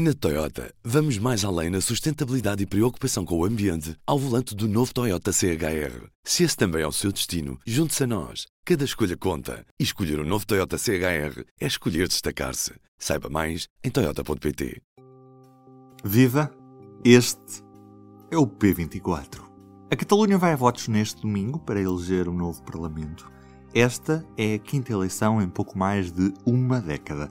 Na Toyota, vamos mais além na sustentabilidade e preocupação com o ambiente ao volante do novo Toyota CHR. Se esse também é o seu destino, junte-se a nós. Cada escolha conta. E escolher o um novo Toyota CHR é escolher destacar-se. Saiba mais em Toyota.pt. Viva! Este é o P24. A Catalunha vai a votos neste domingo para eleger um novo Parlamento. Esta é a quinta eleição em pouco mais de uma década.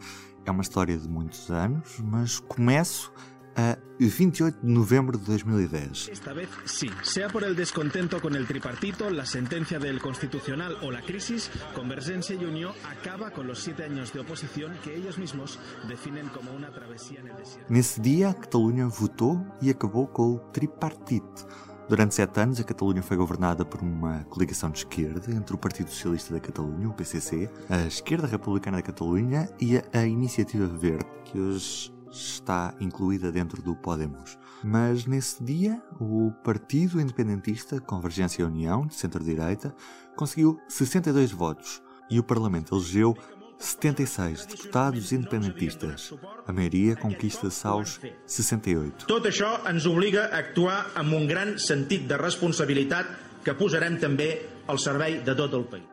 É uma história de muitos anos, mas começo a 28 de novembro de 2010. Esta vez sí, sea por el descontento con el tripartito, la sentencia del Constitucional o la crisis, Convergencia y Unión acaba con los siete años de oposición que ellos mismos definen como una travesía en el desierto. Nesse dia, a Catalunha votou e acabou com o tripartite Durante sete anos, a Catalunha foi governada por uma coligação de esquerda entre o Partido Socialista da Catalunha, o PCC, a Esquerda Republicana da Catalunha e a Iniciativa Verde, que hoje está incluída dentro do Podemos. Mas nesse dia, o Partido Independentista Convergência e União, de centro-direita, conseguiu 62 votos e o Parlamento elegeu 76 deputados independentistas. A maioria conquista-se aos 68. Tot això ens obliga a actuar amb un gran sentit de responsabilitat que posarem també al servei de tot el país.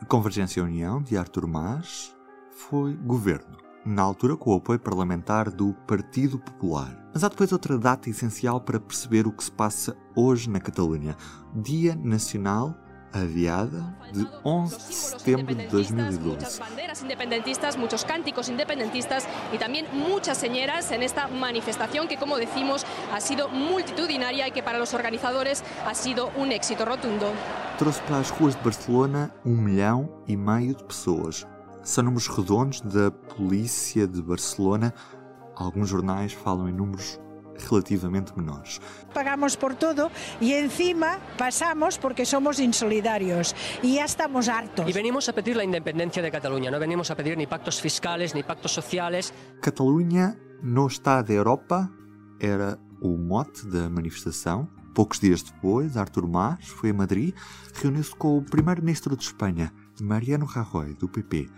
A Convergência União de Artur Mas foi governo, na altura com o apoio parlamentar do Partido Popular. Mas há depois outra data essencial para perceber o que se passa hoje na Catalunha: Dia Nacional adiada de 11 de septiembre de 2012. Muchas banderas independentistas, muchos cánticos independentistas y también muchas señeras en esta manifestación que, como decimos, ha sido multitudinaria y que para los organizadores ha sido un éxito rotundo. Trouxe para as ruas de Barcelona um milhão e meio de pessoas. São números redondos da polícia de Barcelona. Alguns jornais falam em números relativamente menores. Pagamos por todo y encima pasamos porque somos insolidarios y ya estamos hartos. Y venimos a pedir la independencia de Cataluña, no venimos a pedir ni pactos fiscales ni pactos sociales. Catalunha no está da Europa era o mote da manifestação. Poucos dias depois, Artur Mas foi a Madrid, reuniu-se com o primeiro-ministro de Espanha, Mariano Rajoy, do PP,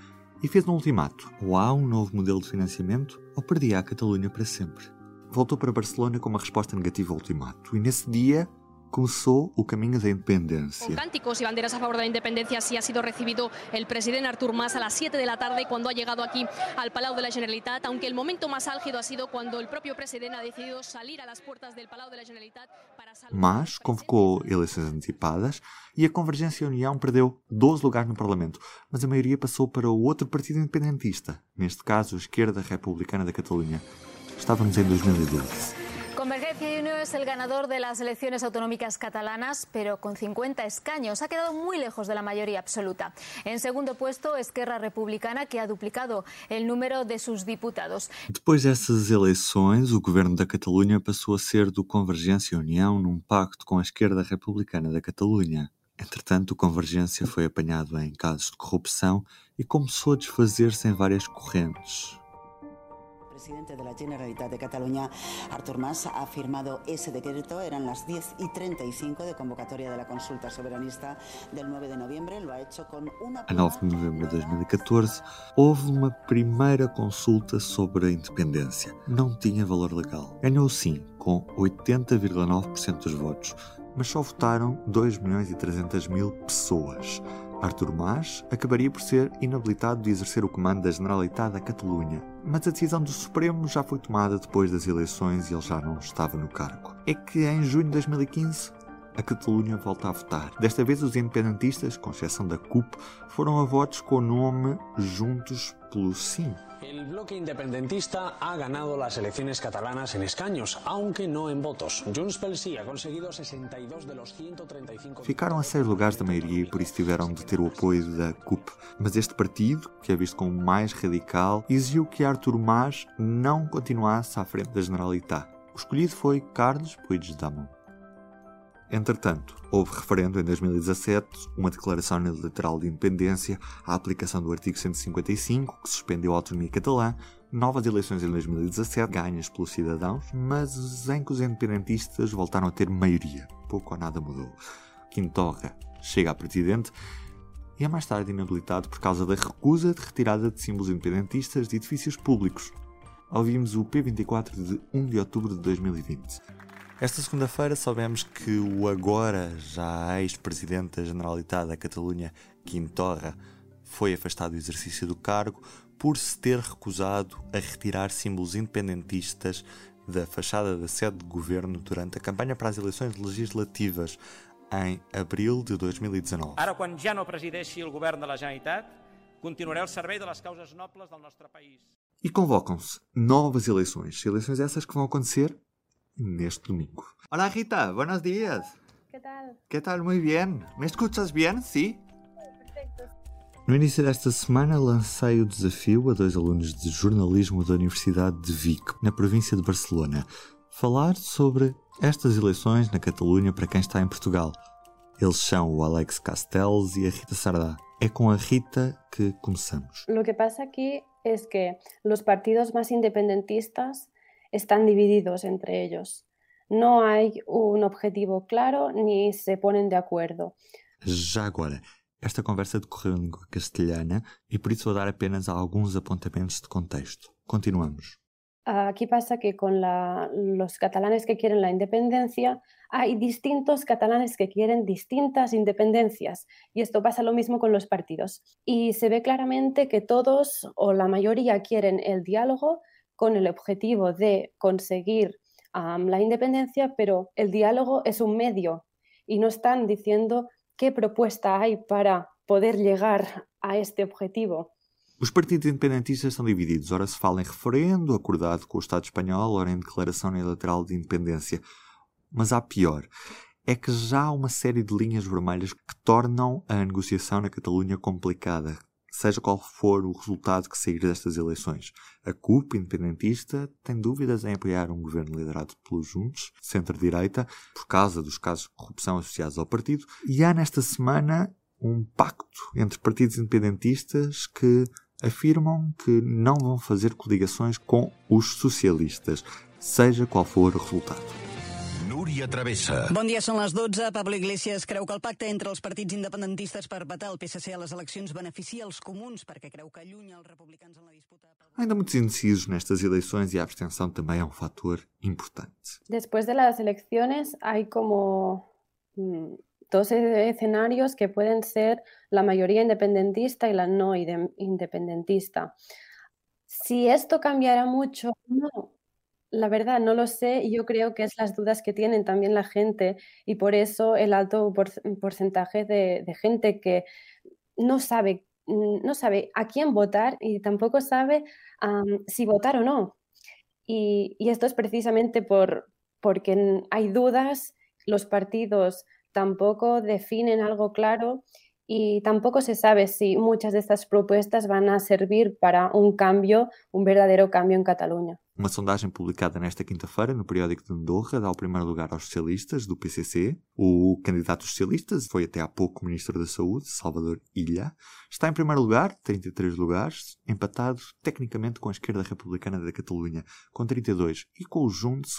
e fez um ultimato. Ou há um novo modelo de financiamento, ou perdia a Catalunha para sempre voltou para Barcelona com uma resposta negativa ao ultimato. E nesse dia começou o caminho da independência. Con cánticos y banderas a favor de la independencia, así ha sido recibido el presidente Artur Mas a las 7 de la tarde cuando ha llegado aquí al Palau de la Generalitat, aunque el momento más álgido ha sido cuando el propio presidente ha decidido salir a las puertas del Palau de la Generalitat para saludar Mas convocou eleições antecipadas e a Convergência e a União perdeu 12 lugares no Parlamento, mas a maioria passou para o outro partido independentista, neste caso a Esquerda Republicana da Catalunha. Estábamos en 2012. Convergencia y es el ganador de las elecciones autonómicas catalanas, pero con 50 escaños. Ha quedado muy lejos de la mayoría absoluta. En segundo puesto, Esquerra Republicana, que ha duplicado el número de sus diputados. Depois dessas eleições, o governo da Catalunha passou a ser do Convergência e União num pacto com a Esquerda Republicana da Catalunha. Entretanto, o Convergência foi apanhado em casos de corrupção e começou a desfazer-se em várias correntes. Presidente de la Generalitat de Cataluña, Artur Mas, ha firmado ese decreto. Eran las 10 y 35 de convocatoria de la consulta soberanista del 9 de noviembre. Lo ha hecho con una. A 9 de novembro de 2014, houve uma primeira consulta sobre a independência. Não tinha valor legal. Ganhou sim, com 80,9% dos votos, mas só votaram 2 milhões e 300 mil pessoas. Artur Mas acabaria por ser inabilitado de exercer o comando da Generalitat da Catalunha, mas a decisão do Supremo já foi tomada depois das eleições e ele já não estava no cargo. É que em junho de 2015 a Catalunha volta a votar. Desta vez os independentistas, com exceção da CUP, foram a votos com o nome Juntos pelo Sim. El bloque independentista ha ganado las elecciones catalanas en escaños, aunque no en votos. Junts pel Sí ha conseguido 62 de los 135. Ficaram a seis lugares da maioria e por isso tiveram de ter o apoio da CUP. Mas este partido, que é visto como mais radical, exigiu que Artur Mas não continuasse à frente da Generalitat. O escolhido foi Carlos Puigdemont. Entretanto, houve referendo em 2017, uma declaração unilateral de independência, a aplicação do artigo 155, que suspendeu a autonomia catalã, novas eleições em 2017, ganhas pelos cidadãos, mas em que os independentistas voltaram a ter maioria. Pouco ou nada mudou. Quintorra chega a presidente e é mais tarde inabilitado por causa da recusa de retirada de símbolos independentistas de edifícios públicos. ouvimos o P24 de 1 de outubro de 2020. Esta segunda-feira soubemos que o agora já ex-presidente da Generalitat da Catalunha, Quim Torra, foi afastado do exercício do cargo por se ter recusado a retirar símbolos independentistas da fachada da sede de governo durante a campanha para as eleições legislativas em abril de 2019. Ara, quan ja no presideixi el govern de la Generalitat, continuaré al servei de les causes nobles del nostre país. E convocam-se novas eleições. Eleições essas que vão acontecer neste domingo. Olá Rita, buenos días. ¿Qué tal? ¿Qué tal? Muy bien. ¿Me escuchas bien? Sí? Perfecto. No início desta semana lancei o desafio a dois alunos de jornalismo da Universidade de Vic, na província de Barcelona, falar sobre estas eleições na Catalunha para quem está em Portugal. Eles são o Alex Castells e a Rita Sardá. É com a Rita que começamos. Lo que pasa aquí es que los partidos más independentistas están divididos entre ellos. No hay un objetivo claro ni se ponen de acuerdo. Já agora, esta conversa decorreu em língua castelhana e por isso vou dar apenas alguns apontamentos de contexto. Continuamos. Aquí pasa que con la- los catalanes que quieren la independencia hay distintos catalanes que quieren distintas independencias y esto pasa lo mismo con los partidos. Y se ve claramente que todos o la mayoría quieren el diálogo con el objetivo de conseguir am, la independencia, pero el diálogo es un medio y no están diciendo qué propuesta hay para poder llegar a este objetivo. Os partidos independentistas estão divididos. Ora se fala em referendo acordado com o Estado espanhol, ora em declaração unilateral de independência. Mas há pior. É que já há uma série de linhas vermelhas que tornam a negociação na Catalunha complicada, seja qual for o resultado que sair destas eleições. A CUP, independentista, tem dúvidas em apoiar um governo liderado pelos Juntos, centro-direita, por causa dos casos de corrupção associados ao partido. E há nesta semana um pacto entre partidos independentistas que afirmam que não vão fazer coligações com os socialistas, seja qual for o resultado. Núria Travessa. Bon dia, són les 12. Pablo Iglesias creu que el pacte entre els partits independentistes per vetar el PSC a les eleccions beneficia els comuns perquè creu que allunya els republicans en la disputa. Ainda muitos indecisos nestas eleições e a abstenção também é um fator importante. Después de las elecciones hay como mm, dos e- escenarios que pueden ser la mayoría independentista y la no independentista. Si esto cambiará mucho, no. La verdad, no lo sé y yo creo que es las dudas que tienen también la gente y por eso el alto por- porcentaje de, gente que no sabe, mm, no sabe a quién votar y tampoco sabe si votar o no. Y, y esto es precisamente por, porque hay dudas, los partidos tampoco definen algo claro y tampoco se sabe si muchas de estas propuestas van a servir para un cambio, un verdadero cambio en Cataluña. Uma sondagem publicada nesta quinta-feira no periódico de Andorra dá o primeiro lugar aos socialistas do PCC. O candidato dos socialistas foi até há pouco ministro da Saúde, Salvador Ilha. Está em primeiro lugar, 33 lugares, empatado tecnicamente com a esquerda republicana da Catalunha, com 32, e com o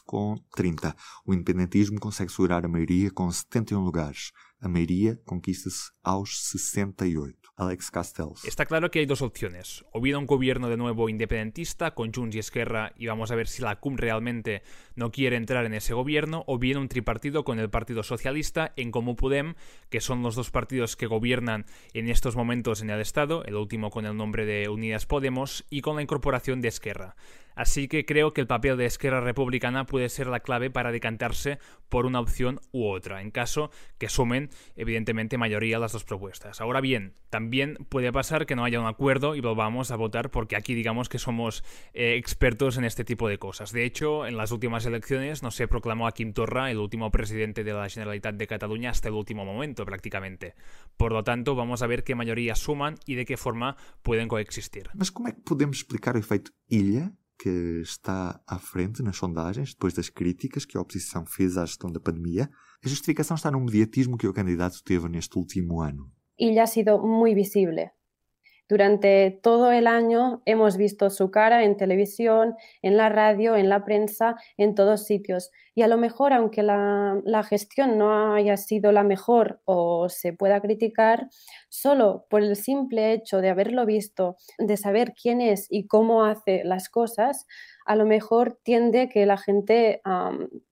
com 30. O independentismo consegue segurar a maioria com 71 lugares. A maioria conquista-se aos 68. Alex Castells. Está claro que hay dos opciones. O bien un gobierno de nuevo independentista con Junts y Esquerra y vamos a ver si la CUM realmente no quiere entrar en ese gobierno, o bien un tripartido con el Partido Socialista en Comú Podem, que son los dos partidos que gobiernan en estos momentos en el Estado, el último con el nombre de Unidas Podemos, y con la incorporación de Esquerra. Así que creo que el papel de Esquerra Republicana puede ser la clave para decantarse por una opción u otra, en caso que sumen, evidentemente, mayoría las dos propuestas. Ahora bien, también puede pasar que no haya un acuerdo y volvamos a votar porque aquí digamos que somos eh, expertos en este tipo de cosas. De hecho, en las últimas elecciones no se proclamó a Quim Torra el último presidente de la Generalitat de Cataluña hasta el último momento prácticamente. Por lo tanto, vamos a ver qué mayorías suman y de qué forma pueden coexistir. Mas podemos explicar o efeito ilha que está à frente nas sondagens depois das críticas que a oposição fez à gestão da pandemia? A justificação está no mediatismo que o candidato teve neste último ano. Y ya ha sido muy visible. Durante todo el año hemos visto su cara en televisión, en la radio, en la prensa, en todos sitios. Y a lo mejor, aunque la, gestión no haya sido la mejor o se pueda criticar, solo por el simple hecho de haberlo visto, de saber quién es y cómo hace las cosas, a lo mejor tiende que la gente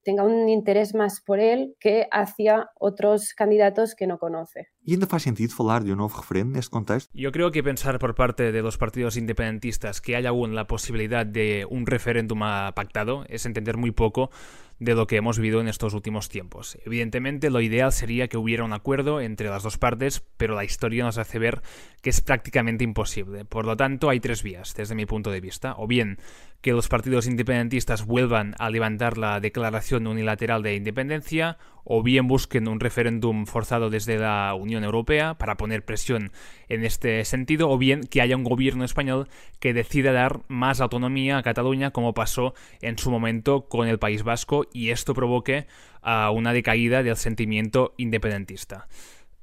tenga un interés más por él que hacia otros candidatos que no conoce. ¿Y ainda faz sentido falar de un nuevo referendo en este contexto? Yo creo que pensar por parte de los partidos independentistas que haya aún la posibilidad de un referéndum pactado es entender muy poco de lo que hemos vivido en estos últimos tiempos. Evidentemente, lo ideal sería que hubiera un acuerdo entre las dos partes, pero la historia nos hace ver que es prácticamente imposible. Por lo tanto, hay tres vías, desde mi punto de vista. O bien que los partidos independentistas vuelvan a levantar la declaración unilateral de independencia, o bien busquen un referéndum forzado desde la Unión Europea para poner presión en este sentido, o bien que haya un gobierno español que decida dar más autonomía a Cataluña, como pasó en su momento con el País Vasco, y esto provoque a una decaída del sentimiento independentista.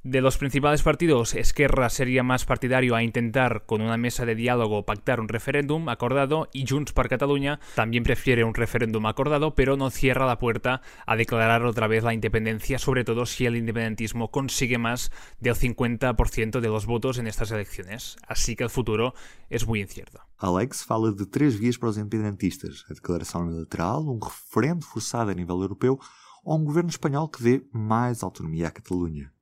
De los principales partidos, Esquerra sería más partidario a intentar con una mesa de diálogo pactar un referéndum acordado y Junts per Catalunya también prefiere un referéndum acordado, pero no cierra la puerta a declarar otra vez la independencia, sobre todo si el independentismo consigue más del 50% de los votos en estas elecciones. Así que el futuro es muy incierto. Alex fala de tres vías para los independentistas: a declaración unilateral, un referendo forzado a nivel europeo o un gobierno español que dé más autonomía a Cataluña.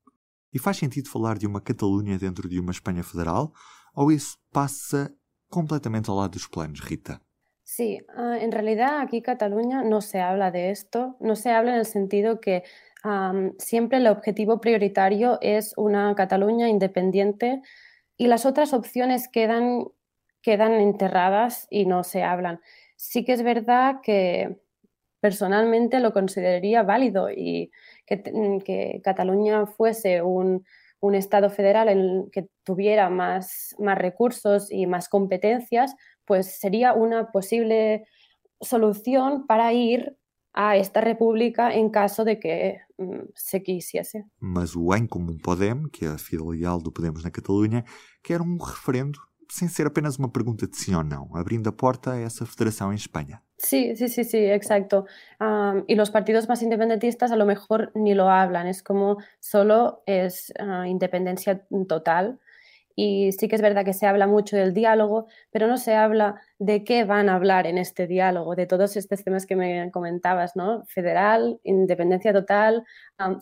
E faz sentido falar de uma Catalunha dentro de uma Espanha federal? ¿O eso pasa completamente al lado de los planos, Rita? Sí, uh, en realidad aquí Cataluña no se habla de esto, no se habla en el sentido que um, siempre el objetivo prioritario es una Cataluña independiente y las otras opciones quedan, quedan enterradas y no se hablan. Sí que es verdad que personalmente lo consideraría válido y Mm, que, Cataluña fuese un, Estado federal en el que tuviera más, más recursos y más competencias, pues sería una posible solución para ir a esta república en caso de que mm, se quisiese. Mas o Em Comum Podem, que é a filial do Podemos na Catalunha, quer um referendo sem ser apenas uma pergunta de sim ou não, abrindo a porta a essa federação em Espanha. Sí, sí, sí, sí, exacto. Um, y los partidos más independentistas a lo mejor ni lo hablan, es como solo es uh, independencia total. Y sí que es verdad que se habla mucho del diálogo, pero no se habla de qué van a hablar en este diálogo, de todos estos temas que me comentabas, ¿no? Federal, independencia total,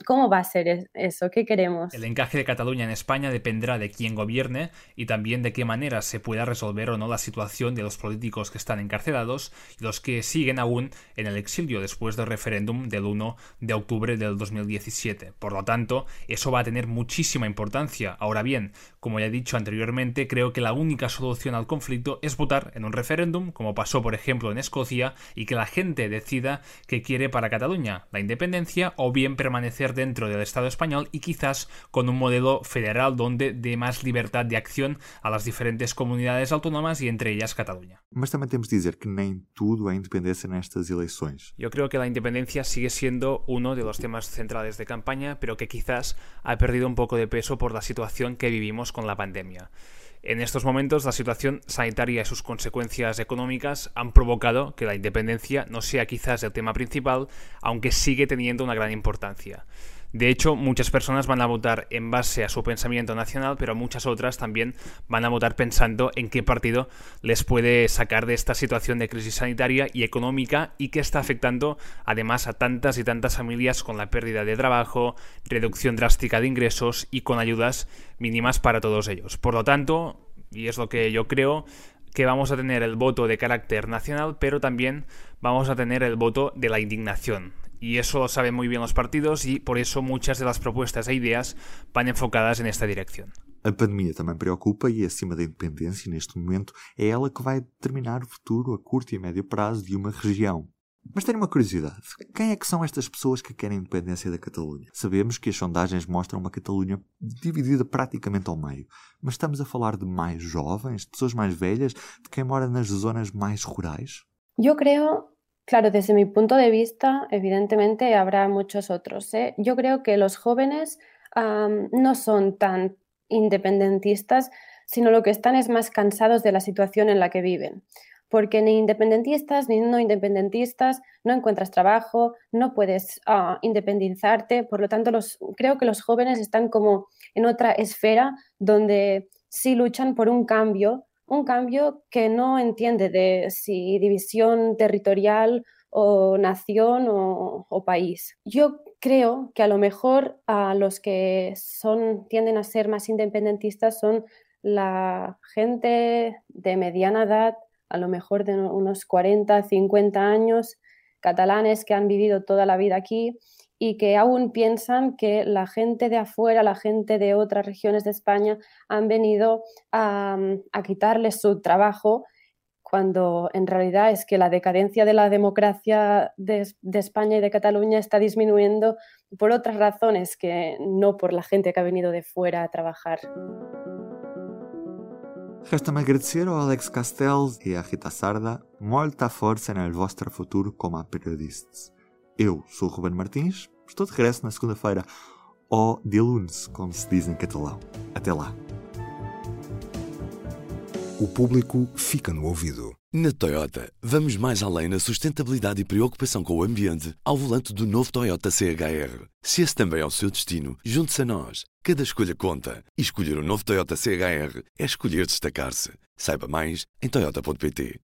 ¿cómo va a ser eso? ¿Qué queremos? El encaje de Cataluña en España dependerá de quién gobierne y también de qué manera se pueda resolver o no la situación de los políticos que están encarcelados y los que siguen aún en el exilio después del referéndum del 1 de octubre del 2017. Por lo tanto, eso va a tener muchísima importancia. Ahora bien, como ya he dicho anteriormente, creo que la única solución al conflicto es votar en un referéndum referéndum, como pasó por ejemplo en Escocia, y que la gente decida qué quiere para Cataluña, la independencia o bien permanecer dentro del Estado español y quizás con un modelo federal donde dé más libertad de acción a las diferentes comunidades autónomas y entre ellas Cataluña. Mas también tenemos que decir que nem tudo é independencia nestas eleições. Yo creo que la independencia sigue siendo uno de los temas centrales de campaña, pero que quizás ha perdido un poco de peso por la situación que vivimos con la pandemia. En estos momentos, la situación sanitaria y sus consecuencias económicas han provocado que la independencia no sea quizás el tema principal, aunque sigue teniendo una gran importancia. De hecho, muchas personas van a votar en base a su pensamiento nacional, pero muchas otras también van a votar pensando en qué partido les puede sacar de esta situación de crisis sanitaria y económica y que está afectando además a tantas y tantas familias con la pérdida de trabajo, reducción drástica de ingresos y con ayudas mínimas para todos ellos. Por lo tanto, y es lo que yo creo, que vamos a tener el voto de carácter nacional, pero también vamos a tener el voto de la indignación. Y eso lo saben muy bien los partidos y por eso muchas de las propuestas e ideas van enfocadas en esta dirección. A pandemia também preocupa e, acima da independência, neste momento, é ela que vai determinar o futuro a curto e médio prazo de uma região. Mas tenho uma curiosidade: quem é que são estas pessoas que querem a independência da Catalunha? Sabemos que as sondagens mostram uma Catalunha dividida praticamente ao meio, mas estamos a falar de mais jovens, de pessoas mais velhas, de quem mora nas zonas mais rurais? Eu creio Claro, desde mi punto de vista, evidentemente habrá muchos otros. ¿eh? Yo creo que los jóvenes no son tan independentistas, sino lo que están es más cansados de la situación en la que viven. Porque ni independentistas ni no independentistas no encuentras trabajo, no puedes ah, independizarte. Por lo tanto, los, creo que los jóvenes están como en otra esfera donde sí luchan por un cambio un cambio que no entiende de si división territorial o nación o, país. Yo creo que a lo mejor a los que son, tienden a ser más independentistas son la gente de mediana edad, a lo mejor de unos 40, 50 años, catalanes que han vivido toda la vida aquí y que aún piensan que la gente de afuera, la gente de otras regiones de España han venido a, quitarles su trabajo cuando en realidad es que la decadencia de la democracia de, España y de Cataluña está disminuyendo por otras razones que no por la gente que ha venido de fuera a trabajar. Resta-me agradecer ao Alex Castells e à Rita Sarda molta força no vosso futuro como periodistas. Eu sou o Ruben Martins, estou de regresso na segunda-feira, ou de lunes, como se diz em catalão. Até lá. O público fica no ouvido. Na Toyota, vamos mais além na sustentabilidade e preocupação com o ambiente ao volante do novo Toyota CHR. Se esse também é o seu destino, junte-se a nós. Cada escolha conta. E escolher o um novo Toyota CHR é escolher destacar-se. Saiba mais em Toyota.pt.